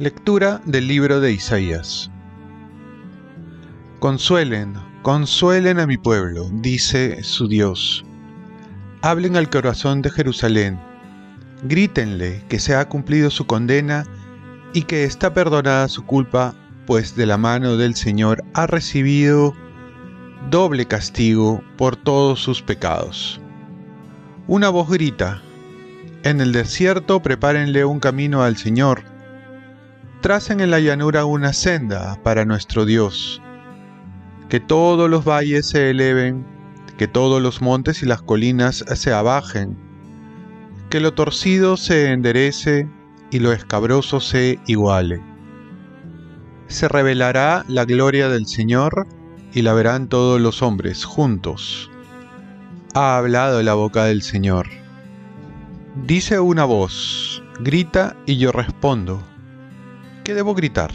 Lectura del libro de Isaías. Consuelen, consuelen a mi pueblo, dice su Dios. Hablen al corazón de Jerusalén. Grítenle que se ha cumplido su condena y que está perdonada su culpa, pues de la mano del Señor ha recibido doble castigo por todos sus pecados. Una voz grita, en el desierto prepárenle un camino al Señor tracen en la llanura una senda para nuestro Dios. Que todos los valles se eleven, que todos los montes y las colinas se abajen, que lo torcido se enderece y lo escabroso se iguale. Se revelará la gloria del Señor y la verán todos los hombres juntos. Ha hablado la boca del Señor. Dice una voz, grita y yo respondo ¿Qué debo gritar?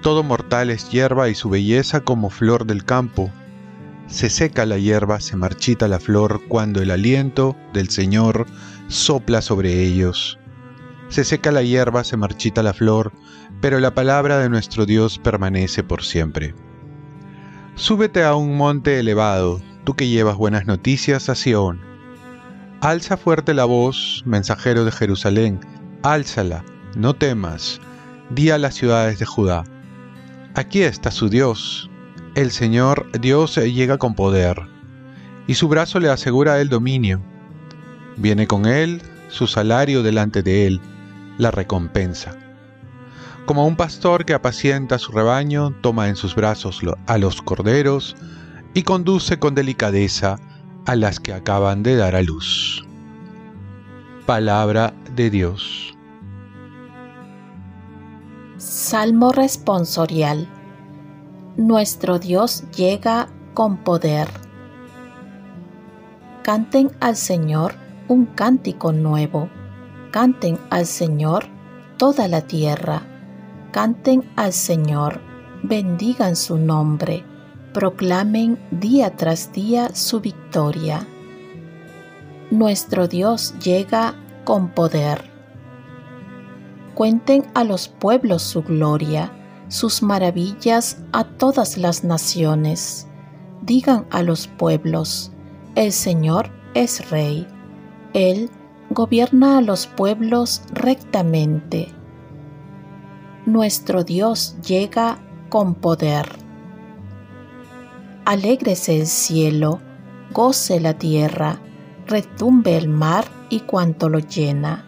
Todo mortal es hierba y su belleza como flor del campo. Se seca la hierba, se marchita la flor cuando el aliento del Señor sopla sobre ellos. Se seca la hierba, se marchita la flor, pero la palabra de nuestro Dios permanece por siempre. Súbete a un monte elevado, tú que llevas buenas noticias a Sión. Alza fuerte la voz, mensajero de Jerusalén, álzala, no temas, di a las ciudades de Judá, aquí está su Dios, el Señor Dios llega con poder, y su brazo le asegura el dominio. Viene con él su salario delante de él, la recompensa. Como un pastor que apacienta su rebaño, toma en sus brazos a los corderos y conduce con delicadeza a las que acaban de dar a luz. Palabra de Dios. Salmo responsorial. Nuestro Dios llega con poder. Canten al Señor un cántico nuevo. Canten al Señor toda la tierra. Canten al Señor, bendigan su nombre, proclamen día tras día su victoria. Nuestro Dios llega con poder cuenten a los pueblos su gloria, sus maravillas a todas las naciones. Digan a los pueblos, el Señor es Rey. Él gobierna a los pueblos rectamente. Nuestro Dios llega con poder. Alégrese el cielo, goce la tierra, retumbe el mar y cuanto lo llena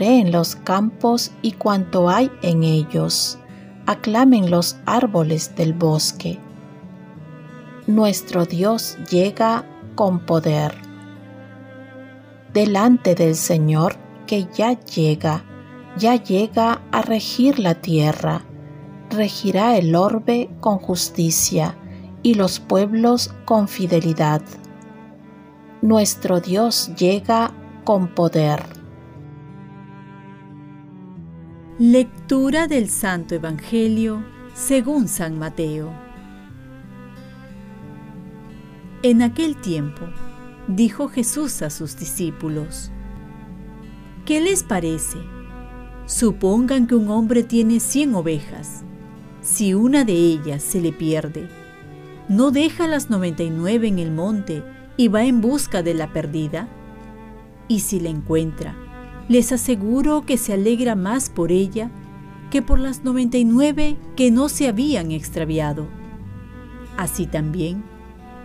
en los campos y cuanto hay en ellos, aclamen los árboles del bosque. Nuestro Dios llega con poder. Delante del Señor que ya llega, ya llega a regir la tierra, regirá el orbe con justicia y los pueblos con fidelidad. Nuestro Dios llega con poder. Lectura del Santo Evangelio según San Mateo. En aquel tiempo dijo Jesús a sus discípulos, ¿qué les parece? Supongan que un hombre tiene cien ovejas. Si una de ellas se le pierde, ¿no deja las noventa y nueve en el monte y va en busca de la perdida? Y si la encuentra, les aseguro que se alegra más por ella que por las 99 que no se habían extraviado. Así también,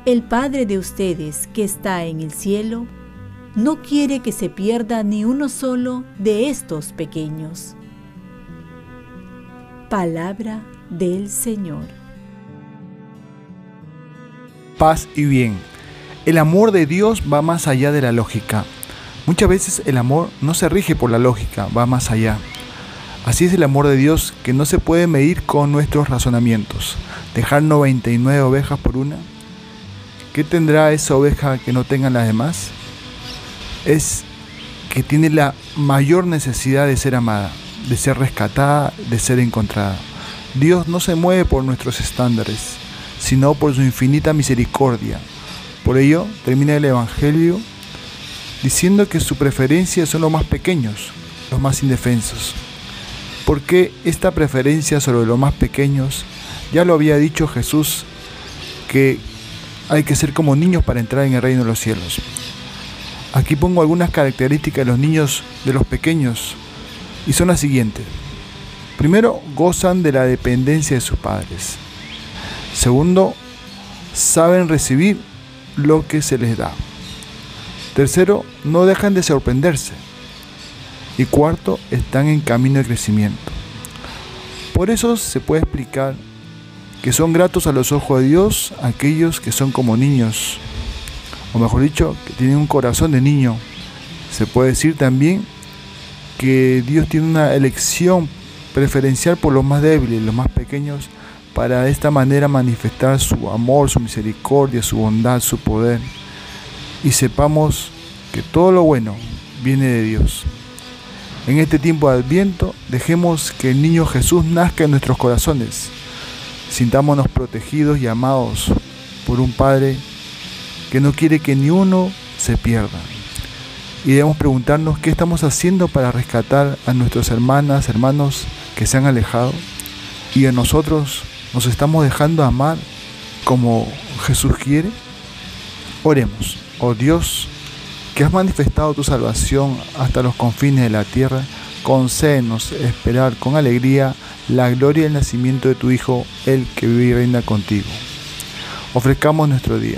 el Padre de ustedes que está en el cielo no quiere que se pierda ni uno solo de estos pequeños. Palabra del Señor. Paz y bien. El amor de Dios va más allá de la lógica Muchas veces el amor no se rige por la lógica, va más allá. Así es el amor de Dios que no se puede medir con nuestros razonamientos. Dejar 99 ovejas por una. ¿Qué tendrá esa oveja que no tengan las demás? Es que tiene la mayor necesidad de ser amada, de ser rescatada, de ser encontrada. Dios no se mueve por nuestros estándares, sino por su infinita misericordia. Por ello, termina el Evangelio diciendo que su preferencia son los más pequeños, los más indefensos. ¿Por qué esta preferencia sobre los más pequeños? Ya lo había dicho Jesús, que hay que ser como niños para entrar en el reino de los cielos. Aquí pongo algunas características de los niños, de los pequeños, y son las siguientes. Primero, gozan de la dependencia de sus padres. Segundo, saben recibir lo que se les da. Tercero, no dejan de sorprenderse. Y cuarto, están en camino de crecimiento. Por eso se puede explicar que son gratos a los ojos de Dios aquellos que son como niños, o mejor dicho, que tienen un corazón de niño. Se puede decir también que Dios tiene una elección preferencial por los más débiles, los más pequeños, para de esta manera manifestar su amor, su misericordia, su bondad, su poder. Y sepamos que todo lo bueno viene de Dios. En este tiempo de Adviento, dejemos que el niño Jesús nazca en nuestros corazones. Sintámonos protegidos y amados por un Padre que no quiere que ni uno se pierda. Y debemos preguntarnos qué estamos haciendo para rescatar a nuestras hermanas, hermanos que se han alejado. Y a nosotros nos estamos dejando amar como Jesús quiere. Oremos, oh Dios, que has manifestado tu salvación hasta los confines de la tierra, concédenos esperar con alegría la gloria del nacimiento de tu Hijo, el que vive y reina contigo. Ofrezcamos nuestro día.